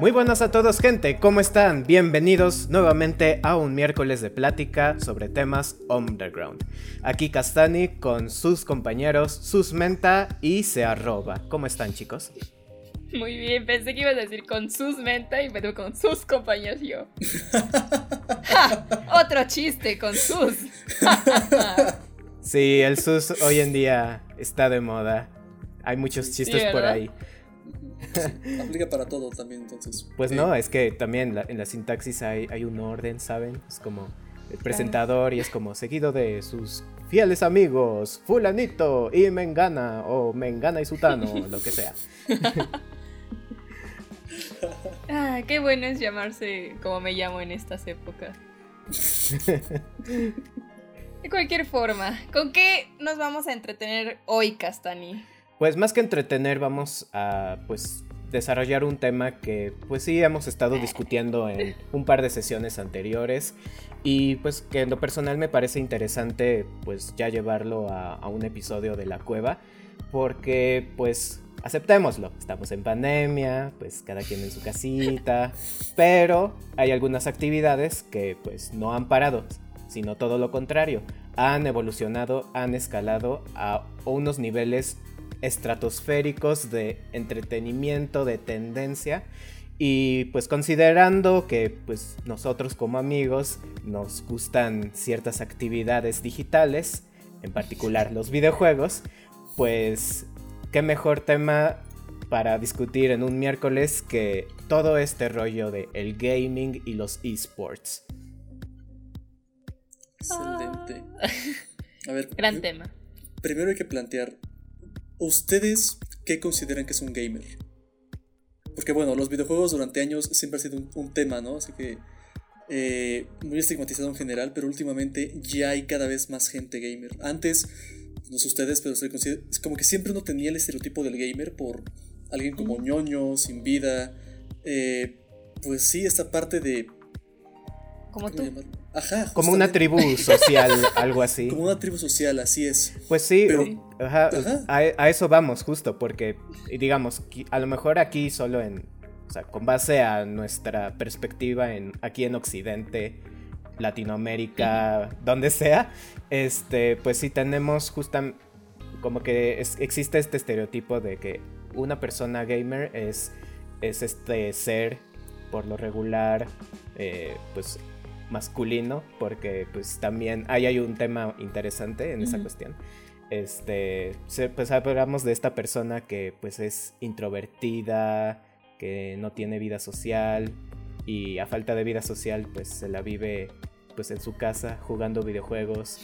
Muy buenas a todos gente, ¿cómo están? Bienvenidos nuevamente a un miércoles de plática sobre temas underground. Aquí Castani con sus compañeros, sus menta y se arroba. ¿Cómo están chicos? Muy bien, pensé que ibas a decir con sus menta y me con sus compañeros yo. ¡Ja! Otro chiste con sus. Sí, el sus hoy en día está de moda. Hay muchos chistes por ahí. Aplica para todo también, entonces. Pues Eh, no, es que también la- en la sintaxis hay, hay un orden, ¿saben? Es como el presentador y es como seguido de sus fieles amigos, fulanito y mengana, o mengana y sutano, lo que sea. Ah, qué bueno es llamarse como me llamo en estas épocas. De cualquier forma, ¿con qué nos vamos a entretener hoy, Castani? Pues más que entretener, vamos a pues desarrollar un tema que pues sí hemos estado discutiendo en un par de sesiones anteriores. Y pues que en lo personal me parece interesante pues ya llevarlo a, a un episodio de la cueva porque pues aceptémoslo, estamos en pandemia, pues cada quien en su casita, pero hay algunas actividades que pues no han parado, sino todo lo contrario, han evolucionado, han escalado a unos niveles estratosféricos de entretenimiento, de tendencia. Y pues considerando que pues nosotros como amigos nos gustan ciertas actividades digitales, en particular los videojuegos, pues qué mejor tema para discutir en un miércoles que todo este rollo de el gaming y los esports. Excelente. A ver, Gran tema. primero hay que plantear, ¿ustedes qué consideran que es un gamer? Porque bueno, los videojuegos durante años siempre ha sido un, un tema, ¿no? Así que eh, muy estigmatizado en general, pero últimamente ya hay cada vez más gente gamer. Antes, no sé ustedes, pero se le considera- es como que siempre uno tenía el estereotipo del gamer por alguien como ñoño, sin vida. eh, pues sí, esta parte de... Como ¿cómo tú. llamarlo? Ajá. Como una justamente, tribu social, algo así. Como una tribu social, así es. Pues sí, Pero- ajá, Ajá. A, a eso vamos justo, porque digamos, a lo mejor aquí solo en, o sea, con base a nuestra perspectiva en aquí en Occidente, Latinoamérica, donde sea, este, pues sí tenemos justam como que es- existe este estereotipo de que una persona gamer es, es este ser por lo regular, eh, pues masculino, porque pues también ahí hay un tema interesante en esa cuestión. Este, pues hablamos de esta persona que pues es introvertida, que no tiene vida social y a falta de vida social pues se la vive pues en su casa jugando videojuegos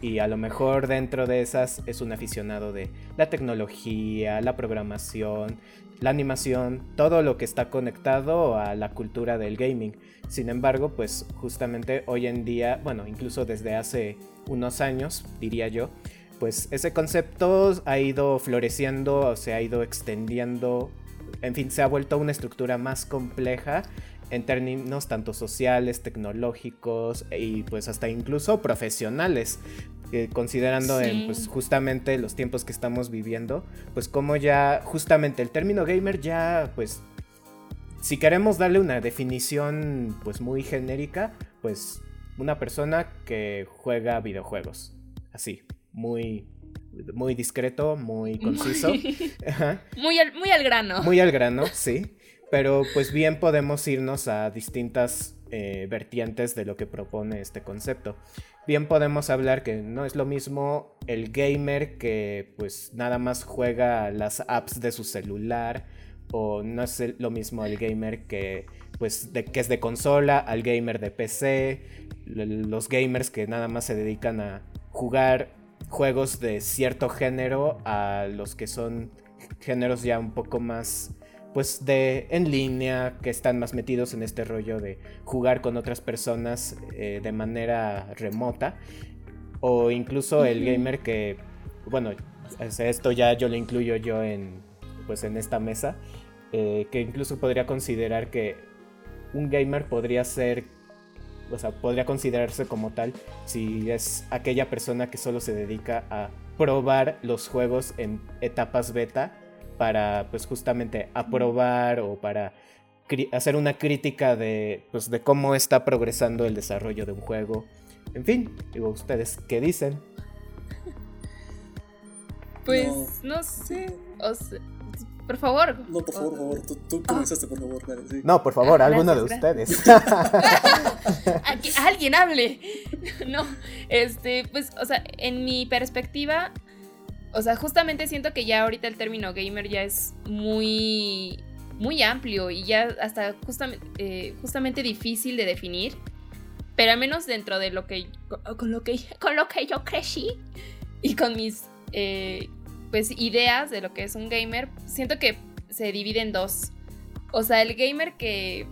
y a lo mejor dentro de esas es un aficionado de la tecnología, la programación, la animación, todo lo que está conectado a la cultura del gaming. Sin embargo, pues justamente hoy en día, bueno, incluso desde hace unos años, diría yo, pues ese concepto ha ido floreciendo, se ha ido extendiendo, en fin, se ha vuelto una estructura más compleja en términos tanto sociales, tecnológicos y pues hasta incluso profesionales. Eh, considerando en pues justamente los tiempos que estamos viviendo, pues como ya justamente el término gamer ya pues si queremos darle una definición pues muy genérica, pues una persona que juega videojuegos. Así, muy muy discreto, muy conciso. Muy, Ajá. muy al, muy al grano. Muy al grano, sí. Pero pues bien podemos irnos a distintas eh, vertientes de lo que propone este concepto. Bien podemos hablar que no es lo mismo el gamer que pues nada más juega las apps de su celular o no es lo mismo el gamer que pues de, que es de consola, al gamer de PC, los gamers que nada más se dedican a jugar juegos de cierto género, a los que son géneros ya un poco más pues de en línea, que están más metidos en este rollo de jugar con otras personas eh, de manera remota, o incluso el gamer que, bueno, esto ya yo lo incluyo yo en, pues en esta mesa, eh, que incluso podría considerar que un gamer podría ser, o sea, podría considerarse como tal si es aquella persona que solo se dedica a probar los juegos en etapas beta para pues justamente aprobar o para hacer una crítica de, pues, de cómo está progresando el desarrollo de un juego. En fin, digo, ¿ustedes qué dicen? Pues no, sé. por favor. No, por favor, por favor. Tú, tú comenzaste, por favor. sí. No, por favor, alguno de ustedes. alguien hable. No, este, pues, o sea, en mi perspectiva, o sea, justamente siento que ya ahorita el término gamer ya es muy, muy amplio y ya hasta justamente, eh, justamente difícil de definir. Pero al menos dentro de lo que, con lo que, con lo que yo crecí y con mis eh, pues, ideas de lo que es un gamer, siento que se divide en dos. O sea, el gamer que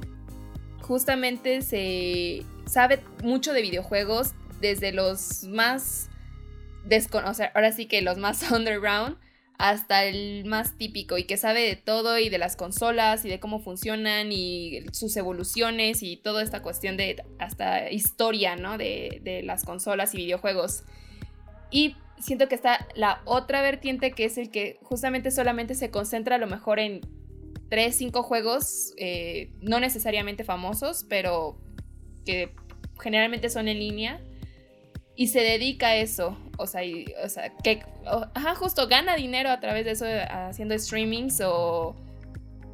justamente se sabe mucho de videojuegos, desde los más desconocidos, ahora sí que los más underground, hasta el más típico y que sabe de todo y de las consolas y de cómo funcionan y sus evoluciones y toda esta cuestión de hasta historia, ¿no? De, de las consolas y videojuegos. Y siento que está la otra vertiente que es el que justamente solamente se concentra a lo mejor en 3, 5 juegos, eh, no necesariamente famosos, pero que generalmente son en línea. Y se dedica a eso. O sea, o sea que ajá, justo gana dinero a través de eso, haciendo streamings o,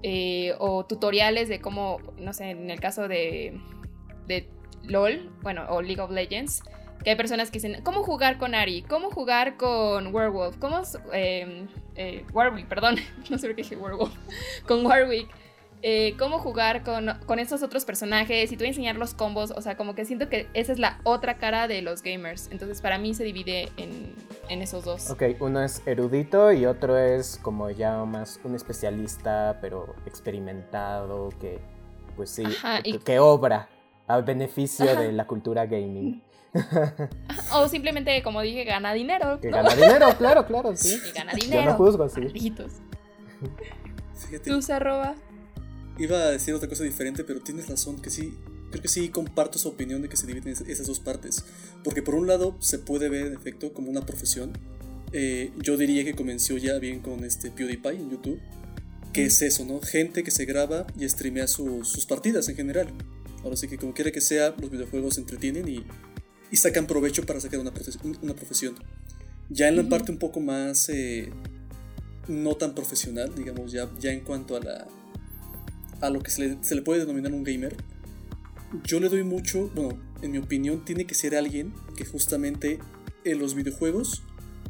eh, o tutoriales de cómo, no sé, en el caso de, de LOL, bueno, o League of Legends, que hay personas que dicen, ¿cómo jugar con Ari? ¿Cómo jugar con Werewolf? ¿Cómo... Eh, eh, Warwick, perdón, no sé por qué dije Werewolf. con Warwick. Eh, cómo jugar con, con estos otros personajes y te voy a enseñar los combos. O sea, como que siento que esa es la otra cara de los gamers. Entonces, para mí se divide en, en esos dos. Ok, uno es erudito y otro es como ya más un especialista, pero experimentado, que pues sí, que, obra a beneficio de la cultura gaming. o simplemente, como dije, gana dinero. Que gana dinero, claro, claro, sí. Y gana dinero. Yo no juzgo, sí. Tú, arroba. Iba a decir otra cosa diferente, pero tienes razón, que sí. Creo que sí comparto su opinión de que se dividen esas dos partes. Porque por un lado se puede ver, en efecto, como una profesión. Eh, yo diría que comenzó ya bien con este PewDiePie en YouTube. Que es eso, ¿no? Gente que se graba y streamea sus partidas en general. Ahora sí que como quiera que sea, los videojuegos entretienen y y sacan provecho para sacar una, una profesión. Ya en la parte un poco más eh, no tan profesional, digamos, ya, ya en cuanto a, la, a lo que se le, se le puede denominar un gamer, yo le doy mucho, bueno, en mi opinión, tiene que ser alguien que justamente en los videojuegos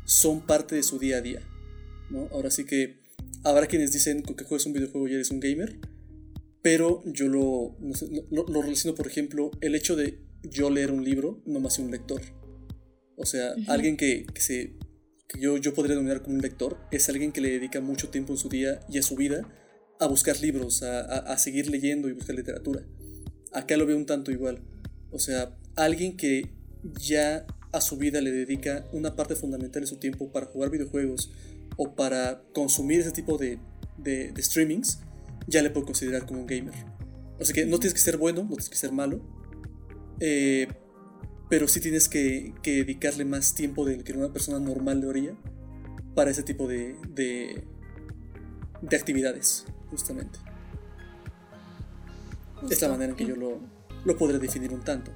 son parte de su día a día. ¿no? Ahora sí que habrá quienes dicen con que juegas un videojuego ya eres un gamer, pero yo lo, lo, lo, relaciono, por ejemplo, el hecho de yo leer un libro, no más un lector. O sea, alguien que, se, yo, yo podría denominar como un lector, es alguien que le dedica mucho tiempo en su día y a su vida a buscar libros, a, a, seguir leyendo y buscar literatura. Acá lo veo un tanto igual. O sea, alguien que ya a su vida le dedica una parte fundamental de su tiempo para jugar videojuegos o para consumir ese tipo de, de, de streamings, ya le puedo considerar como un gamer. O sea que no tienes que ser bueno, no tienes que ser malo, eh, pero sí tienes que, dedicarle más tiempo del que una persona normal le haría para ese tipo de, de, actividades, justamente. Es la manera en que yo lo, lo podré definir un tanto.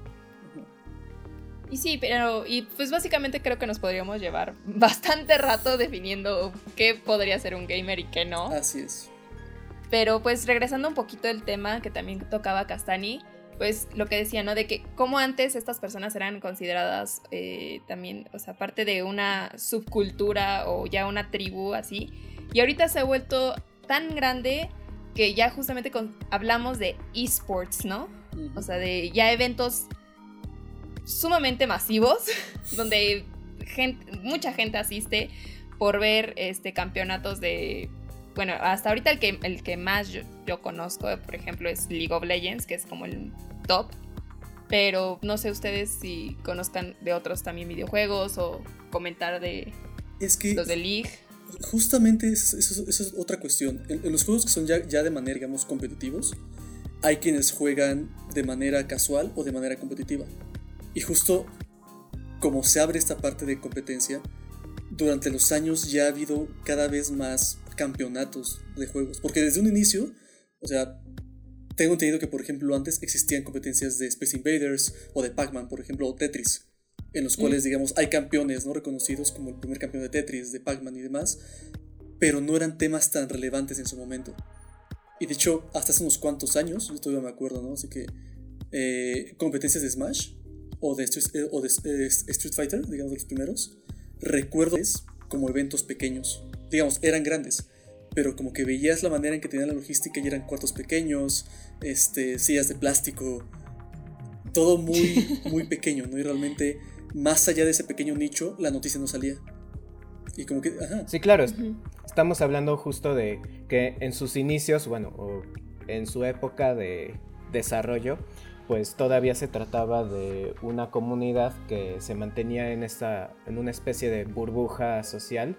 Y sí, pero y pues básicamente creo que nos podríamos llevar bastante rato definiendo qué podría ser un gamer y qué no. Así es. Pero pues regresando un poquito al tema que también tocaba Castani, pues lo que decía, ¿no? De que como antes estas personas eran consideradas eh, también, o sea, parte de una subcultura o ya una tribu así. Y ahorita se ha vuelto tan grande que ya justamente con- hablamos de esports, ¿no? O sea, de ya eventos sumamente masivos, donde mucha gente asiste por ver este campeonatos de. Bueno, hasta ahorita el que, el que más yo, yo conozco, por ejemplo, es League of Legends, que es como el top. Pero no sé ustedes si conozcan de otros también videojuegos o comentar de Es que los de League. Justamente eso es otra cuestión. En, en los juegos que son ya, ya de manera, digamos, competitivos, hay quienes juegan de manera casual o de manera competitiva. Y justo como se abre esta parte de competencia, durante los años ya ha habido cada vez más campeonatos de juegos. Porque desde un inicio, o sea, tengo entendido que, por ejemplo, antes existían competencias de Space Invaders o de Pac-Man, por ejemplo, o Tetris, en los cuales, digamos, hay campeones no reconocidos como el primer campeón de Tetris, de Pac-Man y demás, pero no eran temas tan relevantes en su momento. Y de hecho, hasta hace unos cuantos años, yo todavía me acuerdo, ¿no? Así que eh, competencias de Smash o de, Street, eh, o de eh, Street Fighter, digamos, de los primeros, recuerdo como eventos pequeños. Digamos, eran grandes, pero como que veías la manera en que tenían la logística y eran cuartos pequeños, este, sillas de plástico, todo muy, muy pequeño, ¿no? Y realmente, más allá de ese pequeño nicho, la noticia no salía. Y como que, ajá. Sí, claro, estamos hablando justo de que en sus inicios, bueno, o en su época de desarrollo, pues todavía se trataba de una comunidad que se mantenía en esta en una especie de burbuja social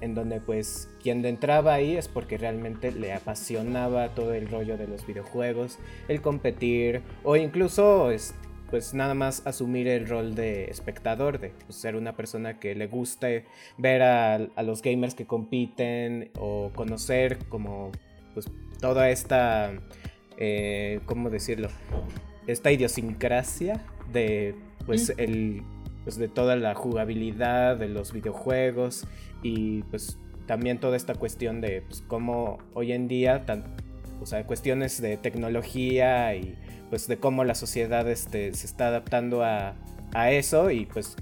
en donde pues quien entraba ahí es porque realmente le apasionaba todo el rollo de los videojuegos, el competir o incluso es, pues nada más asumir el rol de espectador, de pues, ser una persona que le guste ver a, a los gamers que compiten o conocer como pues toda esta, eh, ¿cómo decirlo? Esta idiosincrasia de pues Mm. el pues de toda la jugabilidad de los videojuegos y pues también toda esta cuestión de pues, cómo hoy en día tan, o sea, cuestiones de tecnología y pues de cómo la sociedad este, se está adaptando a, a eso y pues,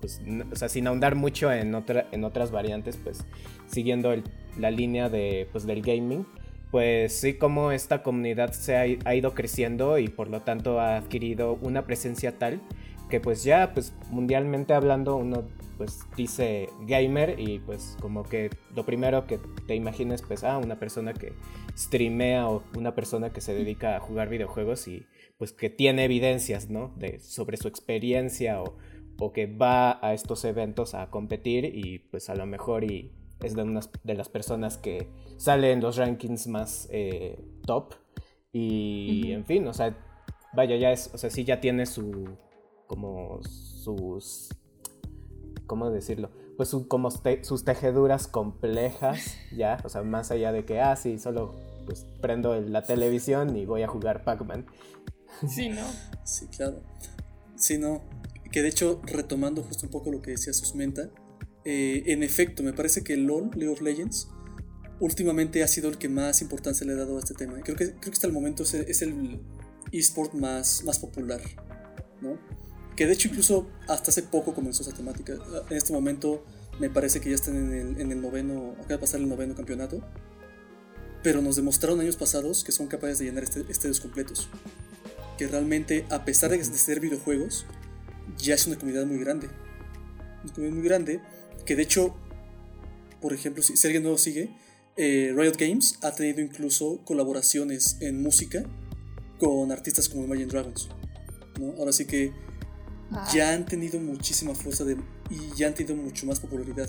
pues o sea, sin ahondar mucho en, otra, en otras variantes, pues siguiendo la línea de, pues, del gaming, pues sí como esta comunidad se ha, ha ido creciendo y por lo tanto ha adquirido una presencia tal que pues ya pues mundialmente hablando uno pues dice gamer y pues como que lo primero que te imagines pues ah una persona que streamea o una persona que se dedica a jugar videojuegos y pues que tiene evidencias no de sobre su experiencia o, o que va a estos eventos a competir y pues a lo mejor y es de unas de las personas que sale en los rankings más eh, top y en fin o sea vaya ya es o sea sí ya tiene su como sus ¿cómo decirlo? Pues su- como te- sus tejeduras complejas, ya, o sea, más allá de que, ah, sí, solo pues prendo el- la televisión y voy a jugar Pac-Man. Sí, ¿no? Sí, claro. Sí, no. Que de hecho, retomando justo un poco lo que decía Susmenta, eh, en efecto, me parece que LOL, League of Legends, últimamente ha sido el que más importancia le ha dado a este tema. Creo que, creo que hasta el momento es el, es el esport más, más popular, ¿no? Que de hecho incluso hasta hace poco comenzó esa temática. En este momento me parece que ya están en el, en el noveno, acaba de pasar el noveno campeonato. Pero nos demostraron años pasados que son capaces de llenar este- estadios completos que realmente, a pesar de ser videojuegos, ya es una comunidad muy grande. Una comunidad muy grande, que de hecho, por ejemplo, si, si alguien no lo sigue, eh, Riot Games ha tenido incluso colaboraciones en música con artistas como Imagine Dragons. ¿no? Ahora sí que Ya han tenido muchísima fuerza de, y ya han tenido mucho más popularidad.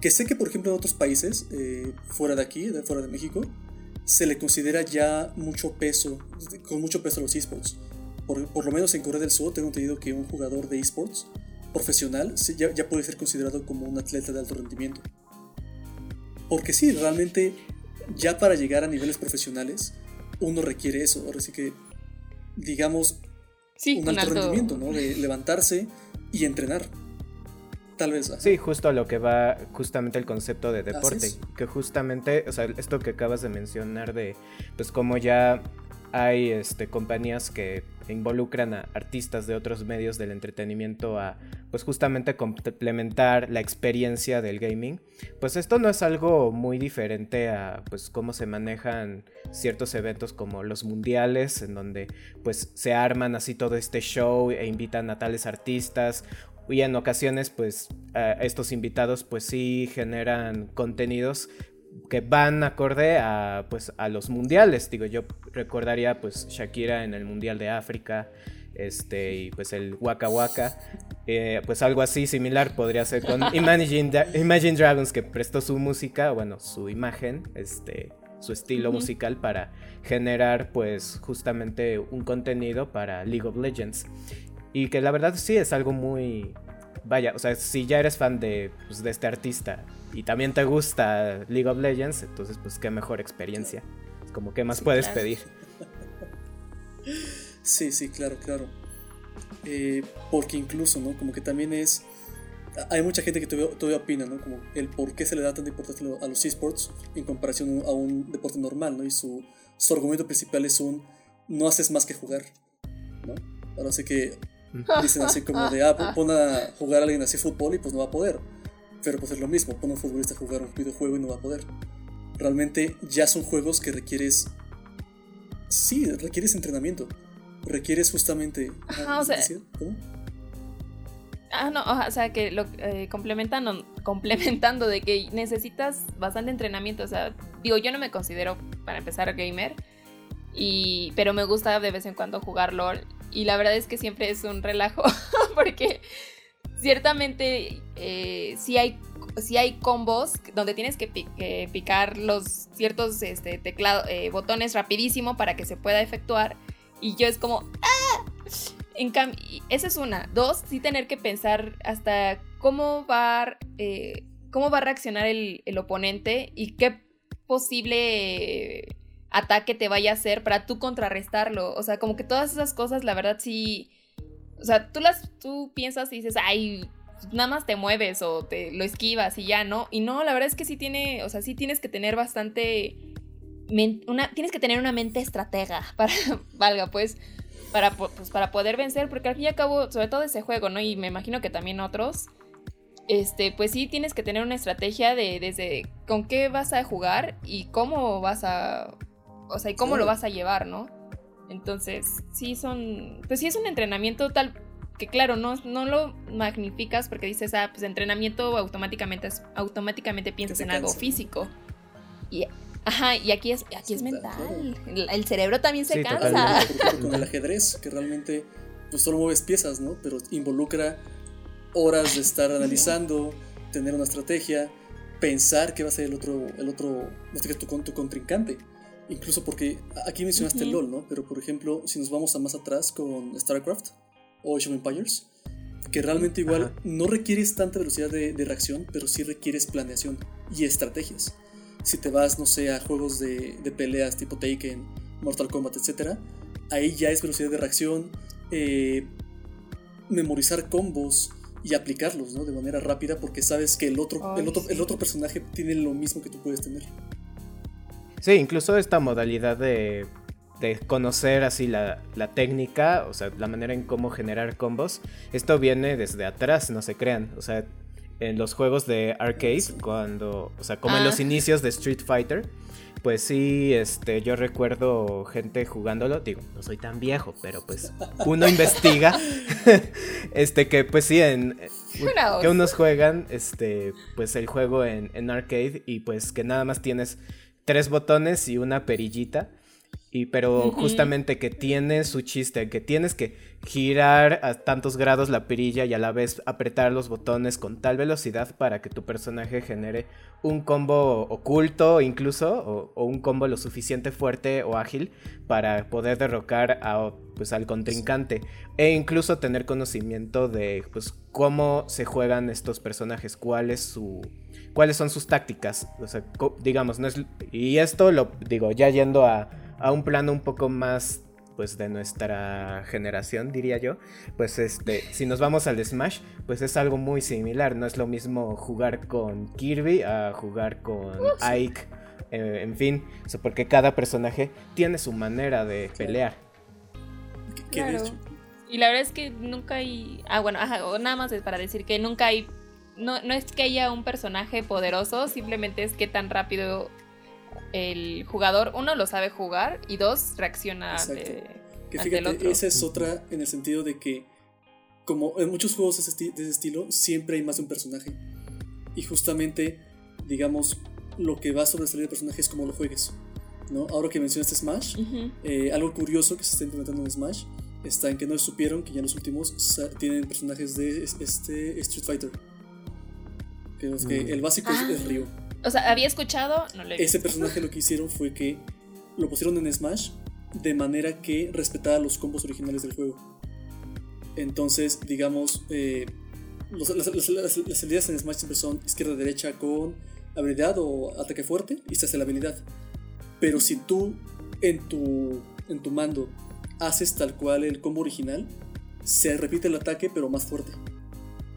Que sé que, por ejemplo, en otros países, eh, fuera de aquí, de, fuera de México, se le considera ya mucho peso, con mucho peso a los esports. Por, por lo menos en Corea del Sur tengo entendido que un jugador de esports profesional ya, ya puede ser considerado como un atleta de alto rendimiento. Porque sí, realmente ya para llegar a niveles profesionales uno requiere eso. Ahora sí que, digamos, Sí, un alto, rendimiento, ¿no? De levantarse y entrenar. Tal vez. ajá. Sí, justo a lo que va justamente el concepto de deporte. Que justamente, o sea, esto que acabas de mencionar de, pues como ya hay este, compañías que involucran a artistas de otros medios del entretenimiento a pues justamente complementar la experiencia del gaming, pues esto no es algo muy diferente a pues cómo se manejan ciertos eventos como los mundiales en donde pues se arman así todo este show e invitan a tales artistas y en ocasiones pues estos invitados pues sí generan contenidos que van acorde a, pues, a los mundiales. Digo, yo recordaría pues Shakira en el Mundial de África, este, y pues el Waka Waka. Eh, pues algo así similar podría ser con Imagine, Imagine, Dragons que prestó su música, bueno, su imagen, este, su estilo musical para generar pues justamente un contenido para League of Legends. Y que la verdad sí es algo muy... Vaya, o sea, si ya eres fan de, pues, de este artista y también te gusta League of Legends, entonces pues qué mejor experiencia. Es como qué más puedes pedir. Sí, sí, claro, claro. Eh, porque incluso, ¿no? Como que también es... Hay mucha gente que todavía, opina, ¿no? Como el por qué se le da tanta importancia a los esports en comparación a un deporte normal, ¿no? Y su, su argumento principal es un no haces más que jugar, ¿no? Ahora sé que dicen así como de, ah, pon a jugar a alguien así fútbol y pues no va a poder. Pero pues es lo mismo, pon a un futbolista a jugar un videojuego y no va a poder. Realmente ya son juegos que requieres... Sí, requieres entrenamiento. Requieres justamente... Ajá, o sea... ¿Cómo? Ah, no, o sea, que lo eh, complementando, complementando de que necesitas bastante entrenamiento. O sea, digo, yo no me considero para empezar gamer, y, pero me gusta de vez en cuando jugar LOL. Y la verdad es que siempre es un relajo, porque ciertamente eh, sí, hay, hay combos donde tienes que, picar los ciertos este, teclado, eh, botones rapidísimo para que se pueda efectuar. Y yo es como... ¡Ah! En cambio, esa es una. Dos, sí tener que pensar hasta cómo va, eh, cómo va a reaccionar el, el oponente y qué posible ataque te vaya a hacer para tú contrarrestarlo. O sea, como que todas esas cosas, la verdad sí o sea, tú las, tú piensas y dices, ay, nada más te mueves o te lo esquivas y ya, ¿no? Y no, la verdad es que sí tiene, o sea, sí tienes que tener bastante, una, tienes que tener una mente estratega para, valga, pues, para, pues, para poder vencer, porque al fin y al cabo, sobre todo ese juego, ¿no? Y me imagino que también otros, este, pues sí tienes que tener una estrategia de desde con qué vas a jugar y cómo vas a, o sea, y cómo lo vas a llevar, ¿no? Entonces, sí son, pues sí es un entrenamiento tal que claro, no, no lo magnificas porque dices, ah, pues entrenamiento automáticamente, automáticamente piensas en algo físico. Y, ajá, y aquí es, aquí es mental. El, cerebro también se cansa. Con el ajedrez, que realmente pues solo mueves piezas, ¿no? Pero involucra horas de estar analizando, tener una estrategia, pensar qué va a ser el otro, el otro, no sé qué, tu, tu contrincante. Incluso porque aquí mencionaste LOL, ¿no? Pero por ejemplo, si nos vamos a más atrás con StarCraft o Age of Empires, que realmente igual no requieres tanta velocidad de, reacción, pero sí requieres planeación y estrategias. Si te vas, no sé, a juegos de, peleas tipo Taken, Mortal Kombat, etc., ahí ya es velocidad de reacción, eh, memorizar combos y aplicarlos ¿no? de manera rápida porque sabes que el otro, el, otro, el otro personaje tiene lo mismo que tú puedes tener. Sí, incluso esta modalidad de, conocer así la, técnica, o sea, la manera en cómo generar combos, esto viene desde atrás, no se crean. O sea, en los juegos de arcade, cuando, o sea, como en los ah. inicios de Street Fighter, pues sí, este, yo recuerdo gente jugándolo, digo, no soy tan viejo, pero pues uno investiga, este, que pues sí, en, que unos juegan, este, pues el juego en, en arcade y pues que nada más tienes tres botones y una perillita. Y pero justamente que tiene su chiste, que tienes que girar a tantos grados la perilla y a la vez apretar los botones con tal velocidad para que tu personaje genere un combo oculto incluso o, un combo lo suficiente fuerte o ágil para poder derrocar a, pues, al contrincante e incluso tener conocimiento de pues, cómo se juegan estos personajes, cuál es su cuáles son sus tácticas. O sea, digamos, no es. Y esto lo digo, ya yendo a, a un plano un poco más pues de nuestra generación, diría yo, pues este, si nos vamos al Smash, pues es algo muy similar, no es lo mismo jugar con Kirby a jugar con Ike eh, en fin, o sea, porque cada personaje tiene su manera de pelear. Claro. Y la verdad es que nunca hay. Ah, bueno, ajá, nada más es para decir que nunca hay. No, no es que haya un personaje poderoso, simplemente es que tan rápido el jugador, uno, lo sabe jugar y dos, reacciona Exacto. ante, Que ante el fíjate, otro. esa es otra en el sentido de que, como en muchos juegos de ese, esti- de ese estilo, siempre hay más de un personaje. Y justamente, digamos, lo que va a sobresalir el personaje es cómo lo juegues. ¿no? Ahora que mencionaste Smash, eh, algo curioso que se está implementando en Smash está en que no supieron que ya en los últimos tienen personajes de es- este Street Fighter. Que, los que Mm. el básico es- Ah. es Ryu. O sea, había escuchado, no lo he Ese visto. personaje lo que hicieron fue que lo pusieron en Smash de manera que respetara los combos originales del juego. Entonces, digamos, eh, los- las, las- las- las salidas en Smash siempre son izquierda-derecha con habilidad o ataque fuerte y se hace la habilidad. Pero si tú en tu, en tu mando haces tal cual el combo original, se repite el ataque pero más fuerte.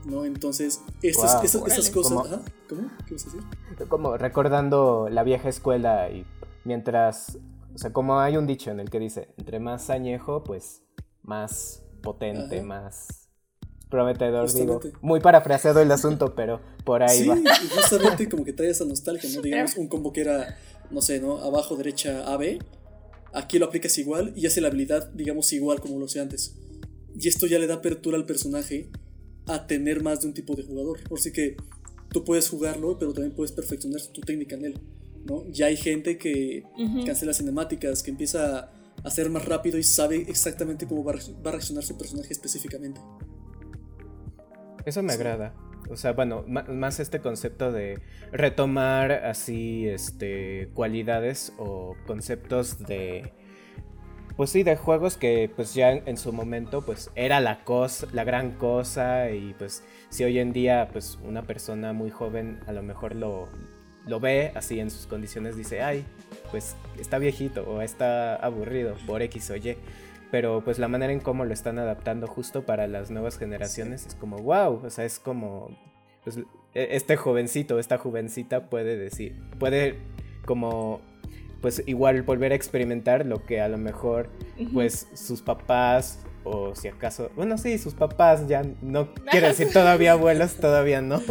¿No? Entonces, estas, estas, cosas... ¿Cómo? Ajá, ¿Cómo? ¿Qué vas a decir? Como recordando la vieja escuela y mientras, o sea, como hay un dicho en el que dice, entre más añejo, pues más potente, Ajá. más prometedor, digo. Muy parafraseado el asunto, pero por ahí sí, va. y justamente como que trae esa nostalgia, ¿no? Digamos, un combo que era, no sé, ¿no? Abajo, derecha, AB. Aquí lo aplicas igual y hace la habilidad, digamos, igual como lo hacía antes. Y esto ya le da apertura al personaje a tener más de un tipo de jugador. Por si que tú puedes jugarlo, pero también puedes perfeccionar tu técnica en él, ¿no? Ya hay gente que Ujú. cancela cinemáticas, que empieza a ser más rápido y sabe exactamente cómo va a reaccionar su personaje específicamente. Eso me Sí. agrada. O sea, bueno, más este concepto de retomar así, este, cualidades o conceptos de, pues sí, de juegos que pues ya en, en su momento pues era la cosa, la gran cosa y pues si hoy en día pues una persona muy joven a lo mejor lo, lo ve así en sus condiciones dice, ay, pues está viejito o está aburrido por X o Y pero pues la manera en cómo lo están adaptando justo para las nuevas generaciones es como wow, o sea, es como pues, e- este jovencito, esta jovencita puede decir, puede como pues igual volver a experimentar lo que a lo mejor pues sus papás o si acaso, bueno, sí, sus papás ya no quiero decir todavía abuelos, todavía no,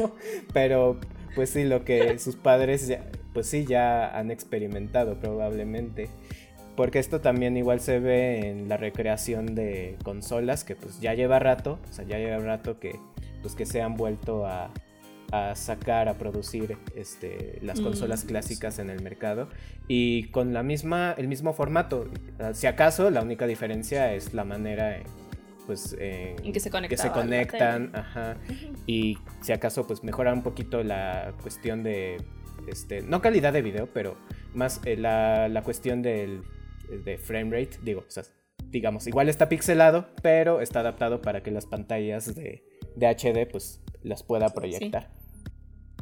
pero pues sí lo que sus padres ya pues sí ya han experimentado probablemente. Porque esto también igual se ve en la recreación de consolas que pues ya lleva rato, o sea, ya lleva rato que pues que se han vuelto a, a sacar, a producir este, las Mm. consolas clásicas en el mercado y con la misma, el mismo formato. Ah, Si acaso la única diferencia es la manera en, pues, en En que se que se conectan, ajá, y si acaso pues mejorar un poquito la cuestión de este no calidad de video pero más eh, la, la cuestión del de frame rate. Digo o sea, digamos igual está pixelado pero está adaptado para que las pantallas de, de HD pues las pueda proyectar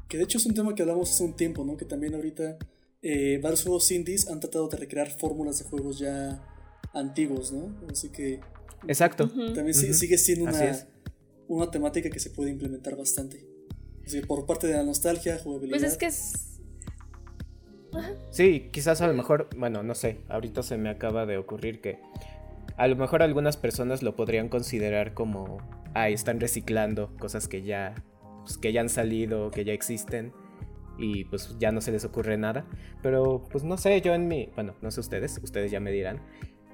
Que de hecho es un tema que hablamos hace un tiempo, ¿no? Que también ahorita eh, varios juegos indies han tratado de recrear fórmulas de juegos ya antiguos, ¿no? Así que exacto también sigue siendo una, una temática que se puede implementar bastante. Así que por parte de la nostalgia, jugabilidad. Pues es que es. Sí, quizás a lo mejor, bueno, no sé, ahorita se me acaba de ocurrir que a lo mejor algunas personas lo podrían considerar como, ay, están reciclando cosas que ya, pues, que ya han salido, que ya existen y pues ya no se les ocurre nada. Pero pues no sé, yo en mi, bueno, no sé ustedes, ustedes ya me dirán.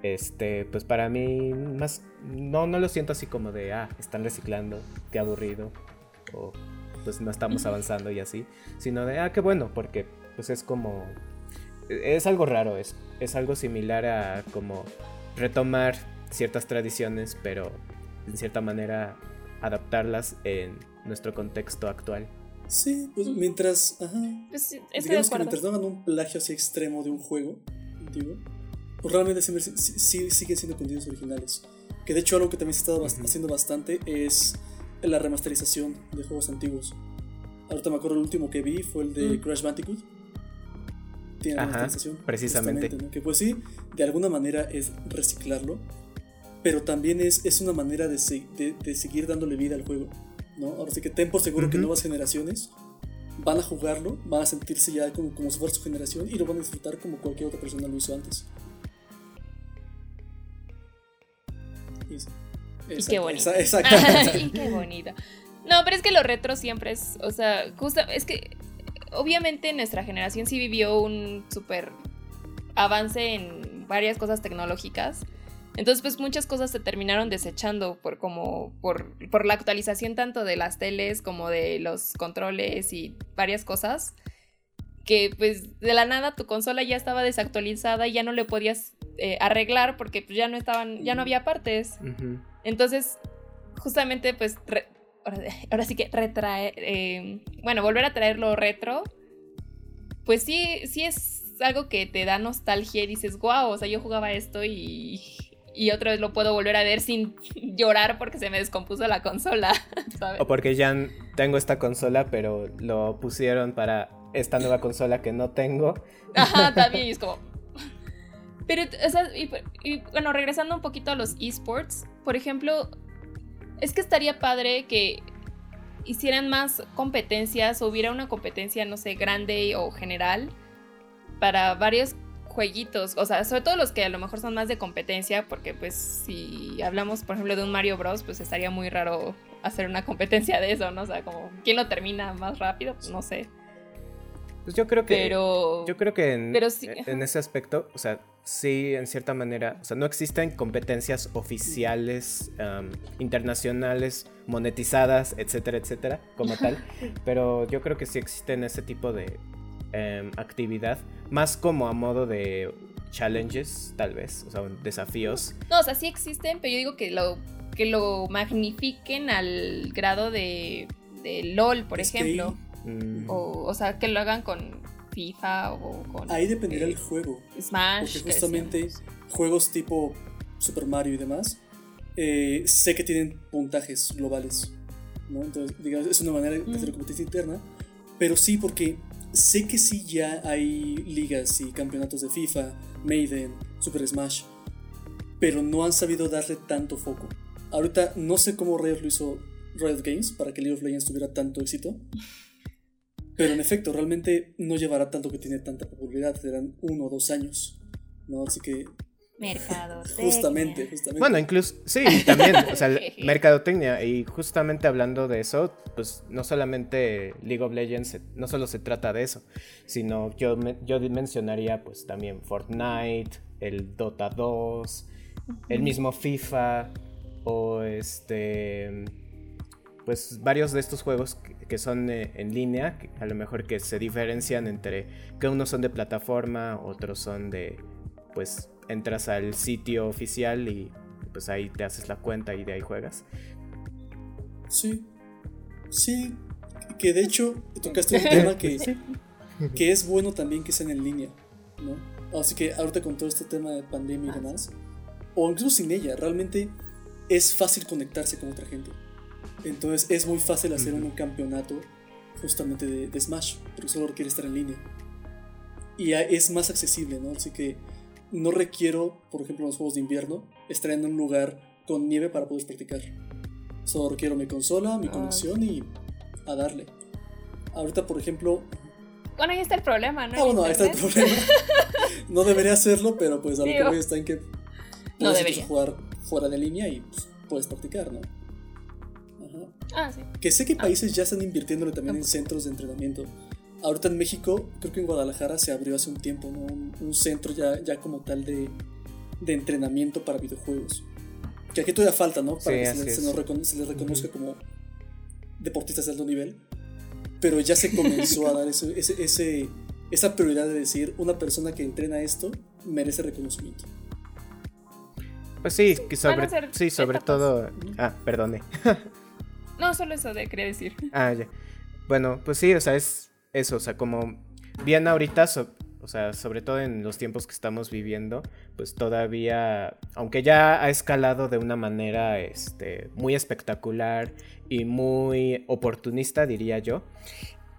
Este, pues para mí más no no lo siento así como de, ah, están reciclando, qué aburrido o pues no estamos avanzando y así, sino de, ah, qué bueno, porque pues es como es algo raro, es, es algo similar a como retomar ciertas tradiciones, pero en cierta manera adaptarlas en nuestro contexto actual. Sí, pues mientras. Ajá. Pues, sí, estoy de digamos que mientras no hagan un plagio así extremo de un juego antiguo, pues realmente siempre sí, sí- siguen siendo contenidos originales. Que de hecho algo que también se está haciendo bastante es la remasterización de juegos antiguos. Ahorita me acuerdo el último que vi fue el de Mm. Crash Bandicoot. Tiene Ajá, remasterización. precisamente. Que pues sí, de alguna manera es reciclarlo, pero también es, es una manera de, se- de- de seguir dándole vida al juego. ¿no? Ahora sí que ten por seguro que nuevas generaciones van a jugarlo, van a sentirse ya como, como si fuera su generación y lo van a disfrutar como cualquier otra persona lo hizo antes. Y, sí. Y Exacto, qué bonito. Exactamente. y qué bonito. No, pero es que lo retro siempre es, o sea, justo, es que obviamente nuestra generación sí vivió un súper avance en varias cosas tecnológicas. Entonces, pues muchas cosas se terminaron desechando por como por, por la actualización tanto de las teles como de los controles y varias cosas. Que pues de la nada tu consola ya estaba desactualizada y ya no le podías eh, arreglar porque pues, ya no estaban, ya no había partes. Entonces, justamente, pues, re- ahora, ahora sí que retraer, eh, bueno, volver a traerlo retro, pues sí, sí es algo que te da nostalgia y dices, wow, o sea, yo jugaba esto y, y otra vez lo puedo volver a ver sin llorar porque se me descompuso la consola, ¿sabes? O porque ya tengo esta consola, pero lo pusieron para esta nueva consola que no tengo. Ajá, también y es como... Pero, o sea, y, y, bueno, regresando un poquito a los esports, por ejemplo, es que estaría padre que hicieran más competencias, o hubiera una competencia, no sé, grande o general para varios jueguitos, o sea, sobre todo los que a lo mejor son más de competencia, porque pues si hablamos, por ejemplo, de un Mario Bros, pues estaría muy raro hacer una competencia de eso, ¿no? O sea, como, ¿quién lo termina más rápido? Pues no sé. Pues yo creo que. Pero... Yo creo que en, Pero sí, en ese aspecto, o sea, sí, en cierta manera, o sea, no existen competencias oficiales, internacionales, monetizadas, etcétera, etcétera, como tal, pero yo creo que sí existen ese tipo de em, actividad, más como a modo de challenges, tal vez, o sea, desafíos. No, o sea, sí existen, pero yo digo que lo, que lo magnifiquen al grado de, de LOL, por ejemplo. Mm, O, o sea, que lo hagan con FIFA o con Ahí dependerá eh, el juego. Smash. Porque que justamente decíamos. juegos tipo Super Mario y demás, eh, sé que tienen puntajes globales. ¿no? Entonces, digamos, es una manera de hacer Mm. competencia interna. Pero sí, porque sé que sí ya hay ligas y campeonatos de FIFA, Maiden, Super Smash, pero no han sabido darle tanto foco. Ahorita no sé cómo Riot lo hizo Riot Games para que League of Legends tuviera tanto éxito. Pero en efecto, realmente no llevará tanto que tiene tanta popularidad, serán uno o dos años. ¿no? Así que Mercadotecnia. justamente, justamente. Bueno, incluso, sí, también, o sea, mercadotecnia, y justamente hablando de eso, pues no solamente League of Legends, no solo se trata de eso, sino yo, yo mencionaría pues también Fortnite, el Dota 2, el mismo FIFA, o este, pues varios de estos juegos que, que son eh, en línea, que a lo mejor que se diferencian entre que unos son de plataforma, otros son de, pues entras al sitio oficial y pues ahí te haces la cuenta y de ahí juegas. Sí. Sí. Que de hecho tocaste un tema que, que es bueno también que sean en línea. ¿no? Así que ahorita con todo este tema de pandemia y demás, o incluso sin ella, realmente es fácil conectarse con otra gente. Entonces es muy fácil hacer un campeonato justamente de, de Smash, porque solo requiere estar en línea. Y es más accesible, ¿no? Así que no requiero, por ejemplo, en los juegos de invierno, estar en un lugar con nieve para poder practicar. Solo requiero mi consola, mi Ah. conexión y a darle. Ahorita, por ejemplo, Bueno, ahí está el problema, ¿no? Ah, bueno, ahí está el problema. No debería hacerlo, pero pues a lo que voy está en que no puedes jugar fuera de línea y pues, puedes practicar, ¿no? Ajá. Ah, sí. Que sé que países ya están invirtiéndole también en centros de entrenamiento. Ahorita en México, creo que en Guadalajara se abrió hace un tiempo, ¿no? Un, un centro ya, ya como tal de, de entrenamiento para videojuegos. Que aquí todavía falta, ¿no? Para Sí, que se, se recono- se les reconozca como deportistas de alto nivel. Pero ya se comenzó a dar ese, ese, ese- esa prioridad de decir, una persona que entrena esto merece reconocimiento. Pues sí, que sobre, sí, sobre todo... Ah, perdone. No, solo eso de quería decir. Ah, ya. Bueno, pues sí, o sea, es eso, o sea, como bien ahorita, o sea, sobre todo en los tiempos que estamos viviendo, pues todavía, aunque ya ha escalado de una manera este, muy espectacular y muy oportunista, diría yo,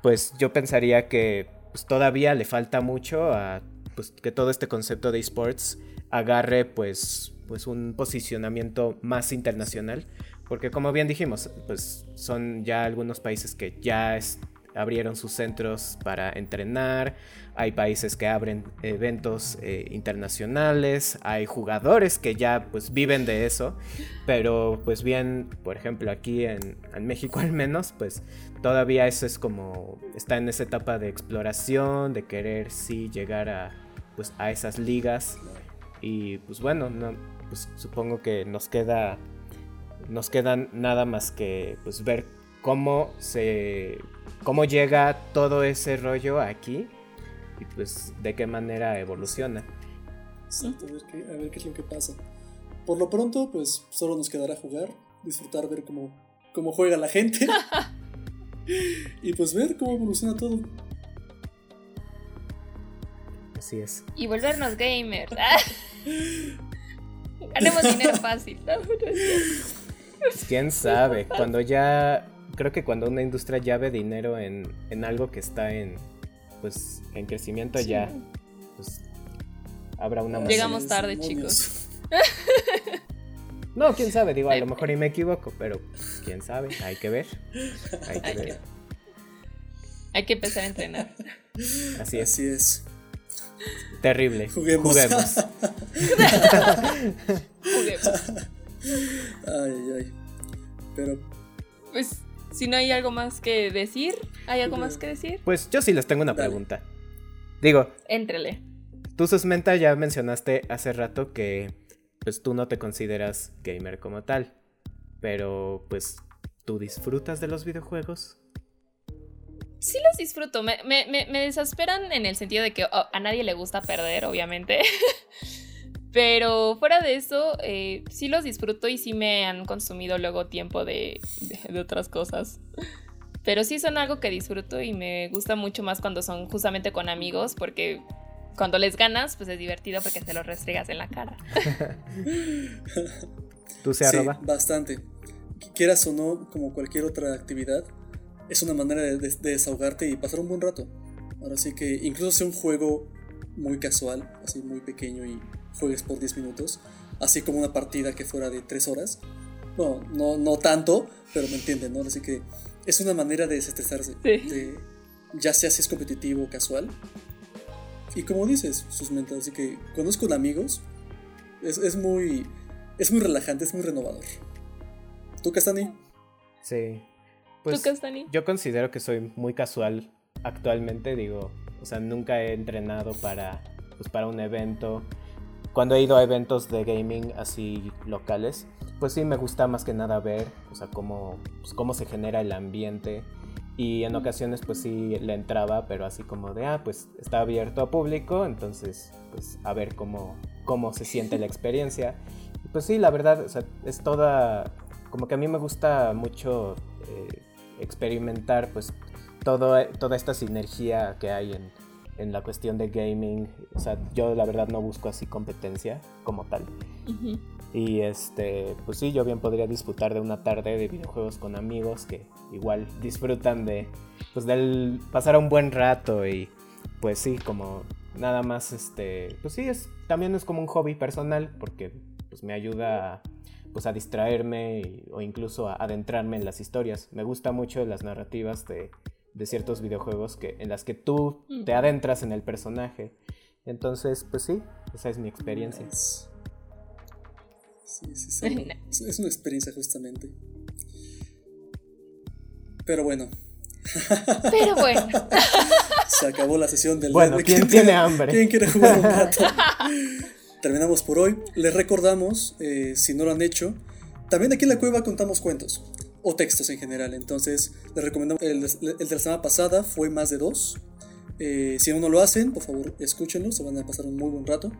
pues yo pensaría que pues, todavía le falta mucho a pues, que todo este concepto de esports agarre pues, pues un posicionamiento más internacional. Porque como bien dijimos, pues son ya algunos países que ya abrieron sus centros para entrenar, hay países que abren eventos eh, internacionales, hay jugadores que ya pues viven de eso, pero pues bien, por ejemplo aquí en, México al menos, pues todavía eso es como, está en esa etapa de exploración, de querer sí llegar a, pues, a esas ligas. Y pues bueno, no, pues supongo que nos queda nos queda nada más que pues ver cómo se cómo llega todo ese rollo aquí y pues de qué manera evoluciona. Exacto, a ver, qué, a ver qué es lo que pasa. Por lo pronto, pues solo nos quedará jugar, disfrutar, ver cómo, cómo juega la gente. y pues ver cómo evoluciona todo. Así es. Y volvernos gamers. Ganemos dinero fácil. ¿no? Quién sabe, cuando ya creo que cuando una industria ya ve dinero en, en algo que está en pues en crecimiento Sí. ya pues habrá una manera. Llegamos tarde, demonios. No, quién sabe, digo, a lo mejor y me equivoco, pero quién sabe, hay que ver. Hay que Hay que- ver. Hay que empezar a entrenar. Así es. Así es. Terrible. Juguemos. Juguemos. Juguemos. Ay, ay, ay. Pero Pues, si no hay algo más que decir, ¿hay algo más que decir? Pues yo sí les tengo una Dale. pregunta. Digo, Éntrele. tú Susmenta ya mencionaste hace rato que pues tú no te consideras gamer como tal, pero pues tú disfrutas de los videojuegos. Sí los disfruto. Me, me- me- me desesperan en el sentido de que oh, a nadie le gusta perder, obviamente. Pero fuera de eso, eh, sí los disfruto y sí me han consumido luego tiempo de, de- de otras cosas. Pero sí son algo que disfruto y me gusta mucho más cuando son justamente con amigos, porque cuando les ganas, pues es divertido porque te los restregas en la cara. ¿Tú se sí, arroba? bastante. Quieras o no, como cualquier otra actividad, es una manera de, de- de desahogarte y pasar un buen rato. Ahora sí que incluso sea un juego muy casual, así muy pequeño y juegues por 10 minutos, así como una partida que fuera de 3 horas. No, no, no tanto, pero me entienden, ¿no? Así que es una manera de desestresarse. Sí. de- ya sea si es competitivo o casual. Y como dices, sus mentas, así que cuando es con amigos, es, es muy es muy relajante, es muy renovador. ¿Tú, Castani? Sí. ¿Tú, Pues Castani? yo considero que soy muy casual actualmente, digo, o sea, nunca he entrenado para pues para un evento. Cuando he ido a eventos de gaming así locales, pues sí me gusta más que nada ver, o sea, cómo, pues, cómo se genera el ambiente. Y en ocasiones pues sí le entraba, pero así como de, ah, pues está abierto a público, entonces pues a ver cómo, cómo se siente la experiencia. Y, pues sí, la verdad, o sea, es toda, como que a mí me gusta mucho eh, experimentar pues todo, toda esta sinergia que hay en, en la cuestión de gaming. O sea, yo la verdad no busco así competencia como tal. Y este, pues sí, yo bien podría disfrutar de una tarde de videojuegos con amigos que igual disfrutan de, pues del pasar un buen rato y pues sí, como nada más este, pues sí, es, también es como un hobby personal porque pues me ayuda a, pues a distraerme y- o incluso a adentrarme en las historias. Me gusta mucho las narrativas de, de ciertos videojuegos que, en las que tú te Ujú. adentras en el personaje. Entonces, pues sí, esa es mi experiencia. Sí, sí, sí. Es- una experiencia justamente. Pero bueno, Pero bueno. se acabó la sesión del Bueno, ¿quién tiene hambre? ¿Quién quiere jugar un rato? Terminamos por hoy. Les recordamos, eh, si no lo han hecho, también aquí en la cueva contamos cuentos o textos en general. Entonces, les recomendamos. El, el de la semana pasada fue más de dos. Eh, si aún no lo hacen, por favor, escúchenlo. Se van a pasar un muy buen rato.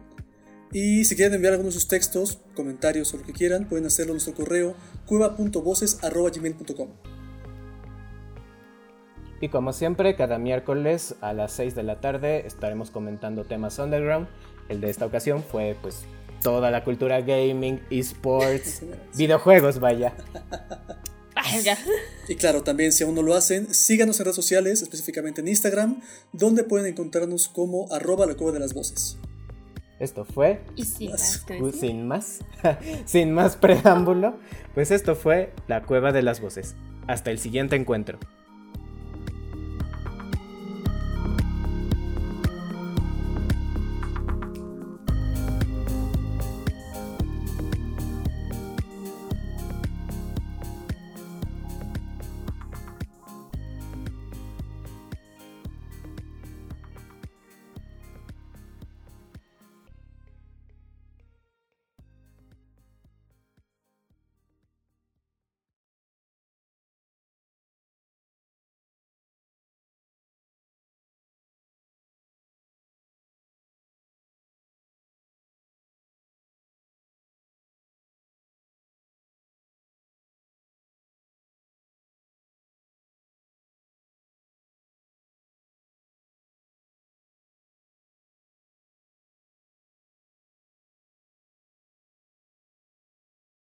Y si quieren enviar algunos de sus textos, comentarios o lo que quieran, pueden hacerlo a nuestro correo cueva.voces.gmail.com. Y como siempre, cada miércoles a las 6 de la tarde estaremos comentando temas underground. El de esta ocasión fue pues toda la cultura gaming, esports, videojuegos, vaya. Y claro, también si aún no lo hacen, síganos en redes sociales, específicamente en Instagram, donde pueden encontrarnos como arroba la cueva de las voces. Esto fue, Y más sin más, sin más preámbulo, pues esto fue la cueva de las voces. Hasta el siguiente encuentro.